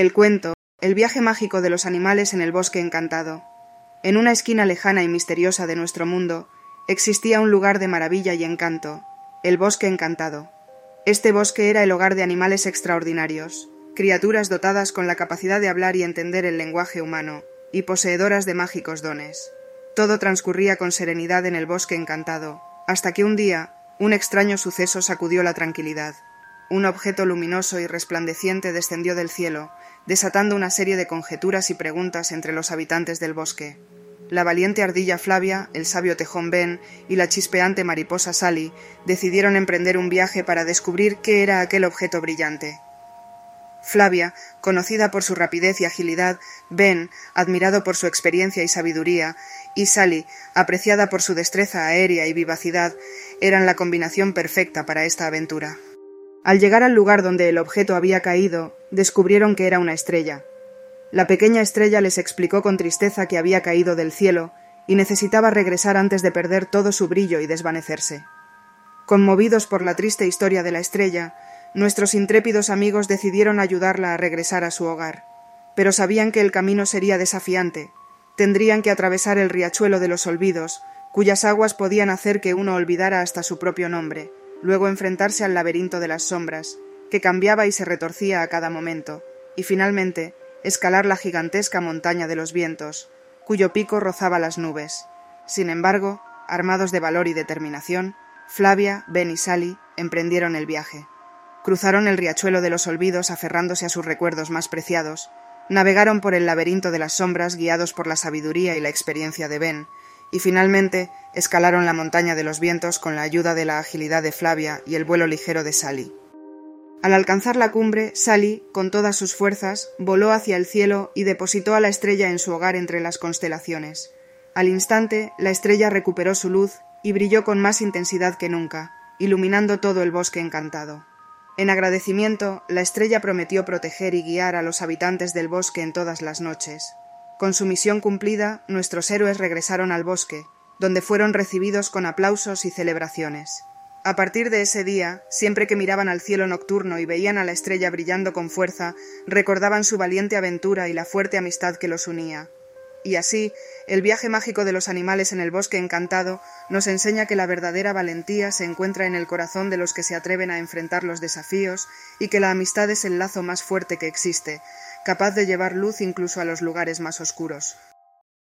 El cuento, el viaje mágico de los animales en el bosque encantado. En una esquina lejana y misteriosa de nuestro mundo existía un lugar de maravilla y encanto, el bosque encantado. Este bosque era el hogar de animales extraordinarios, criaturas dotadas con la capacidad de hablar y entender el lenguaje humano, y poseedoras de mágicos dones. Todo transcurría con serenidad en el bosque encantado, hasta que un día un extraño suceso sacudió la tranquilidad. Un objeto luminoso y resplandeciente descendió del cielo, desatando una serie de conjeturas y preguntas entre los habitantes del bosque. La valiente ardilla Flavia, el sabio tejón Ben y la chispeante mariposa Sally decidieron emprender un viaje para descubrir qué era aquel objeto brillante. Flavia, conocida por su rapidez y agilidad, Ben, admirado por su experiencia y sabiduría, y Sally, apreciada por su destreza aérea y vivacidad, eran la combinación perfecta para esta aventura. Al llegar al lugar donde el objeto había caído, descubrieron que era una estrella. La pequeña estrella les explicó con tristeza que había caído del cielo y necesitaba regresar antes de perder todo su brillo y desvanecerse. Conmovidos por la triste historia de la estrella, nuestros intrépidos amigos decidieron ayudarla a regresar a su hogar, pero sabían que el camino sería desafiante, tendrían que atravesar el riachuelo de los olvidos, cuyas aguas podían hacer que uno olvidara hasta su propio nombre, luego enfrentarse al laberinto de las sombras, que cambiaba y se retorcía a cada momento, y finalmente escalar la gigantesca montaña de los vientos, cuyo pico rozaba las nubes. Sin embargo, armados de valor y determinación, Flavia, Ben y Sally emprendieron el viaje. Cruzaron el riachuelo de los olvidos aferrándose a sus recuerdos más preciados, Navegaron por el laberinto de las sombras guiados por la sabiduría y la experiencia de Ben, y finalmente escalaron la montaña de los vientos con la ayuda de la agilidad de Flavia y el vuelo ligero de Sally. Al alcanzar la cumbre, Sally, con todas sus fuerzas, voló hacia el cielo y depositó a la estrella en su hogar entre las constelaciones. Al instante, la estrella recuperó su luz y brilló con más intensidad que nunca, iluminando todo el bosque encantado. En agradecimiento, la estrella prometió proteger y guiar a los habitantes del bosque en todas las noches. Con su misión cumplida, nuestros héroes regresaron al bosque, donde fueron recibidos con aplausos y celebraciones. A partir de ese día, siempre que miraban al cielo nocturno y veían a la estrella brillando con fuerza, recordaban su valiente aventura y la fuerte amistad que los unía. Y así, el viaje mágico de los animales en el bosque encantado nos enseña que la verdadera valentía se encuentra en el corazón de los que se atreven a enfrentar los desafíos y que la amistad es el lazo más fuerte que existe, capaz de llevar luz incluso a los lugares más oscuros.